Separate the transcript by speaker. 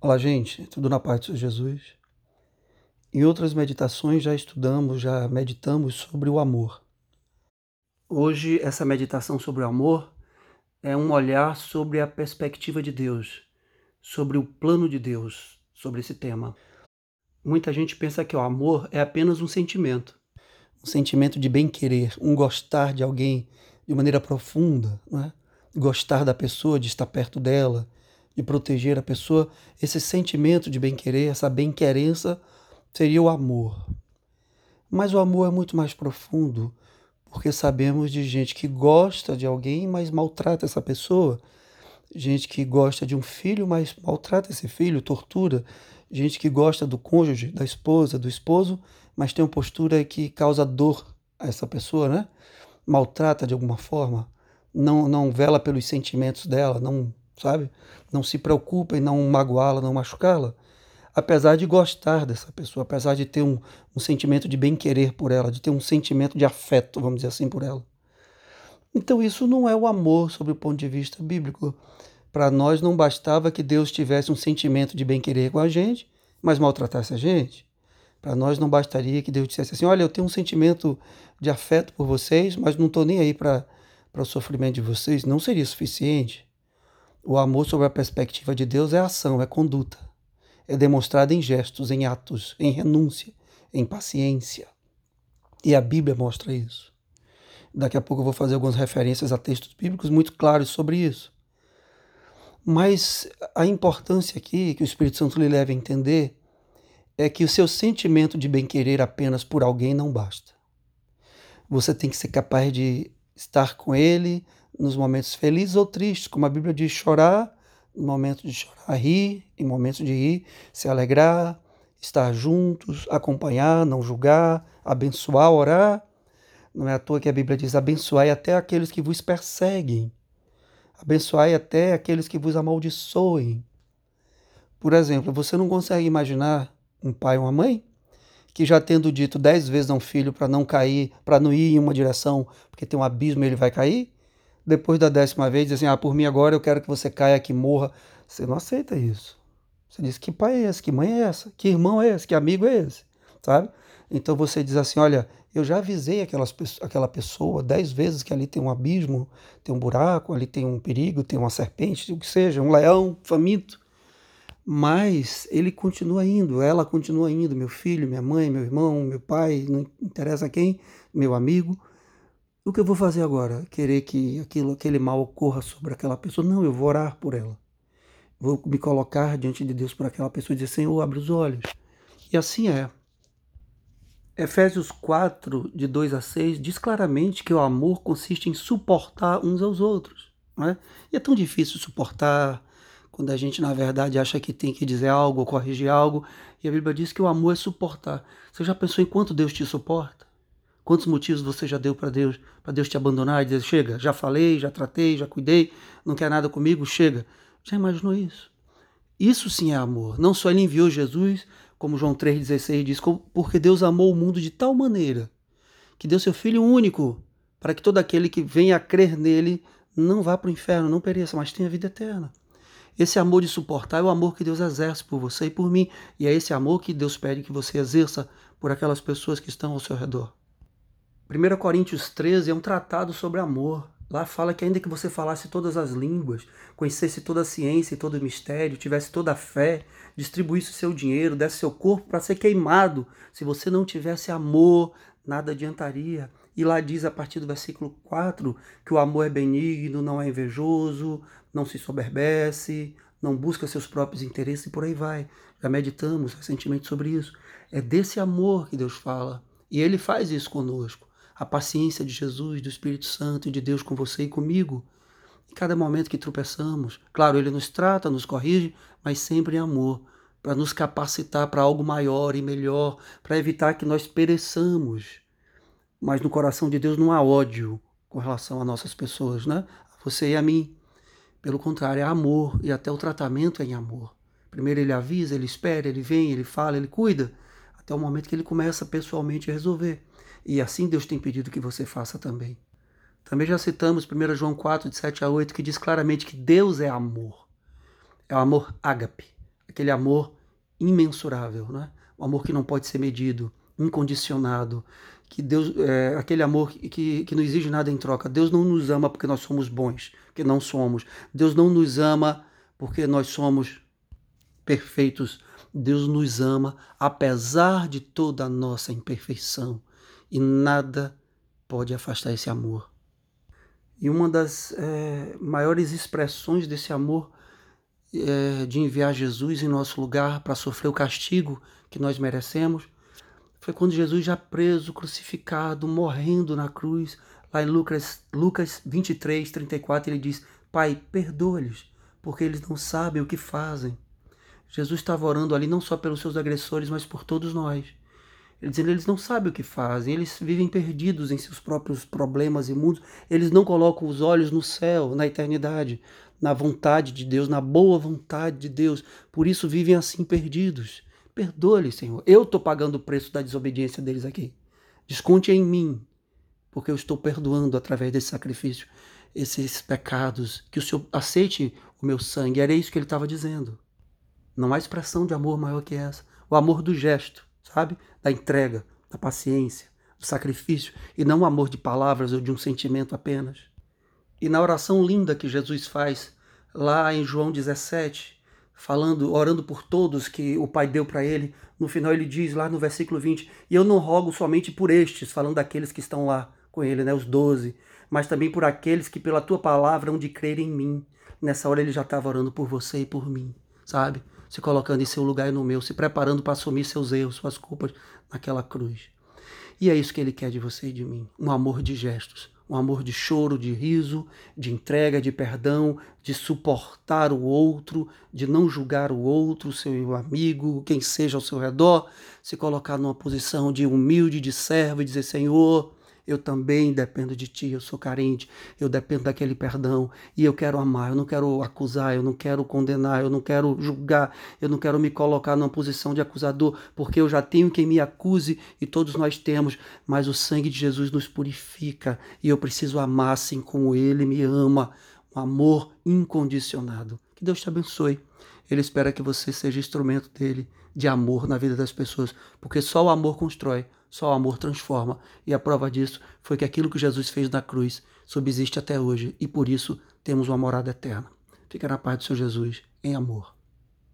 Speaker 1: Olá, gente, tudo na paz de Jesus? Em outras meditações já estudamos, já meditamos sobre o amor. Hoje, essa meditação sobre o amor é um olhar sobre a perspectiva de Deus, sobre o plano de Deus, sobre esse tema. Muita gente pensa que o amor é apenas um sentimento, um sentimento de bem-querer, um gostar de alguém de maneira profunda, não é? gostar da pessoa, de estar perto dela, de proteger a pessoa, esse sentimento de bem-querer, essa bem-querença, seria o amor. Mas o amor é muito mais profundo, porque sabemos de gente que gosta de alguém, mas maltrata essa pessoa, gente que gosta de um filho, mas maltrata esse filho, tortura, gente que gosta do cônjuge, da esposa, do esposo, mas tem uma postura que causa dor a essa pessoa, né? Maltrata de alguma forma, não, não vela pelos sentimentos dela, não sabe? Não se preocupa em não magoá-la, não machucá-la. Apesar de gostar dessa pessoa, apesar de ter um, um sentimento de bem-querer por ela, de ter um sentimento de afeto, vamos dizer assim, por ela. Então, isso não é o amor sob o ponto de vista bíblico. Para nós não bastava que Deus tivesse um sentimento de bem-querer com a gente, mas maltratasse a gente. Para nós não bastaria que Deus dissesse assim: Olha, eu tenho um sentimento de afeto por vocês, mas não estou nem aí para o sofrimento de vocês. Não seria suficiente. O amor, sob a perspectiva de Deus, é ação, é conduta. É demonstrado em gestos, em atos, em renúncia, em paciência. E a Bíblia mostra isso. Daqui a pouco eu vou fazer algumas referências a textos bíblicos muito claros sobre isso. Mas a importância aqui que o Espírito Santo lhe leva a entender é que o seu sentimento de bem-querer apenas por alguém não basta. Você tem que ser capaz de estar com ele, nos momentos felizes ou tristes, como a Bíblia diz, chorar, em momentos de chorar, rir, em momentos de rir, se alegrar, estar juntos, acompanhar, não julgar, abençoar, orar. Não é à toa que a Bíblia diz: abençoai até aqueles que vos perseguem, abençoai até aqueles que vos amaldiçoem. Por exemplo, você não consegue imaginar um pai ou uma mãe que já tendo dito dez vezes a um filho para não cair, para não ir em uma direção, porque tem um abismo e ele vai cair, depois da décima vez, diz assim: ah, por mim agora eu quero que você caia, que morra. Você não aceita isso. Você diz: que pai é esse? Que mãe é essa? Que irmão é esse? Que amigo é esse? Sabe? Então você diz assim: olha, eu já avisei aquelas, aquela pessoa dez vezes que ali tem um abismo, tem um buraco, ali tem um perigo, tem uma serpente, o que seja, um leão faminto. Mas ele continua indo, ela continua indo, meu filho, minha mãe, meu irmão, meu pai, não interessa quem, meu amigo, o que eu vou fazer agora? Querer que aquilo, aquele mal ocorra sobre aquela pessoa? Não, eu vou orar por ela. Vou me colocar diante de Deus por aquela pessoa e dizer: Senhor, abre os olhos. E assim é. Efésios 4, de 2 a 6, diz claramente que o amor consiste em suportar uns aos outros. Não é? E é tão difícil suportar quando a gente, na verdade, acha que tem que dizer algo ou corrigir algo. E a Bíblia diz que o amor é suportar. Você já pensou em quanto Deus te suporta? Quantos motivos você já deu para Deus, para Deus te abandonar e dizer, chega, já falei, já tratei, já cuidei, não quer nada comigo, chega. Já imaginou isso? Isso sim é amor. Não só ele enviou Jesus, como João 3,16 diz, porque Deus amou o mundo de tal maneira que deu seu Filho único para que todo aquele que venha a crer nele não vá para o inferno, não pereça, mas tenha vida eterna. Esse amor de suportar é o amor que Deus exerce por você e por mim. E é esse amor que Deus pede que você exerça por aquelas pessoas que estão ao seu redor. 1 Coríntios 13 é um tratado sobre amor. Lá fala que ainda que você falasse todas as línguas, conhecesse toda a ciência e todo o mistério, tivesse toda a fé, distribuísse o seu dinheiro, desse seu corpo para ser queimado, se você não tivesse amor, nada adiantaria. E lá diz a partir do versículo 4 que o amor é benigno, não é invejoso, não se soberbece, não busca seus próprios interesses e por aí vai. Já meditamos recentemente sobre isso. É desse amor que Deus fala. E ele faz isso conosco a paciência de Jesus, do Espírito Santo e de Deus com você e comigo. Em cada momento que tropeçamos, claro, Ele nos trata, nos corrige, mas sempre em amor, para nos capacitar para algo maior e melhor, para evitar que nós pereçamos. Mas no coração de Deus não há ódio com relação a nossas pessoas, né? A você e a mim. Pelo contrário, é amor e até o tratamento é em amor. Primeiro ele avisa, ele espera, ele vem, ele fala, ele cuida, até o momento que ele começa pessoalmente a resolver. E assim Deus tem pedido que você faça também. Também já citamos 1 João 4, de 7 a 8, que diz claramente que Deus é amor. É o amor ágape, aquele amor imensurável, né? o amor que não pode ser medido, incondicionado, que Deus, é, aquele amor que, que não exige nada em troca. Deus não nos ama porque nós somos bons, que não somos. Deus não nos ama porque nós somos perfeitos. Deus nos ama apesar de toda a nossa imperfeição e nada pode afastar esse amor. E uma das é, maiores expressões desse amor é, de enviar Jesus em nosso lugar para sofrer o castigo que nós merecemos foi quando Jesus, já preso, crucificado, morrendo na cruz, lá em Lucas, Lucas 23, 34, ele diz: Pai, perdoa-lhes, porque eles não sabem o que fazem. Jesus estava orando ali não só pelos seus agressores, mas por todos nós. Ele dizendo, eles não sabem o que fazem, eles vivem perdidos em seus próprios problemas e mundos, eles não colocam os olhos no céu, na eternidade, na vontade de Deus, na boa vontade de Deus, por isso vivem assim perdidos. Perdoa-lhes, Senhor. Eu estou pagando o preço da desobediência deles aqui. Desconte em mim, porque eu estou perdoando através desse sacrifício esses pecados. Que o Senhor aceite o meu sangue. Era isso que ele estava dizendo. Não há expressão de amor maior que essa. O amor do gesto, sabe? Da entrega, da paciência, do sacrifício, e não o amor de palavras ou de um sentimento apenas. E na oração linda que Jesus faz lá em João 17, falando, orando por todos que o Pai deu para ele. No final ele diz lá no versículo 20: "E eu não rogo somente por estes", falando daqueles que estão lá com ele, né, os doze, mas também por aqueles que pela tua palavra hão de crer em mim. Nessa hora ele já estava orando por você e por mim, sabe? Se colocando em seu lugar e no meu, se preparando para assumir seus erros, suas culpas naquela cruz. E é isso que ele quer de você e de mim, um amor de gestos, um amor de choro, de riso, de entrega, de perdão, de suportar o outro, de não julgar o outro, seu amigo, quem seja ao seu redor, se colocar numa posição de humilde, de servo e dizer: Senhor, eu também dependo de ti, eu sou carente, eu dependo daquele perdão e eu quero amar, eu não quero acusar, eu não quero condenar, eu não quero julgar, eu não quero me colocar numa posição de acusador, porque eu já tenho quem me acuse e todos nós temos, mas o sangue de Jesus nos purifica e eu preciso amar assim como ele me ama, um amor incondicionado. Que Deus te abençoe. Ele espera que você seja instrumento dele de amor na vida das pessoas, porque só o amor constrói, só o amor transforma. E a prova disso foi que aquilo que Jesus fez na cruz subsiste até hoje e por isso temos uma morada eterna. Fica na paz do Senhor Jesus, em amor.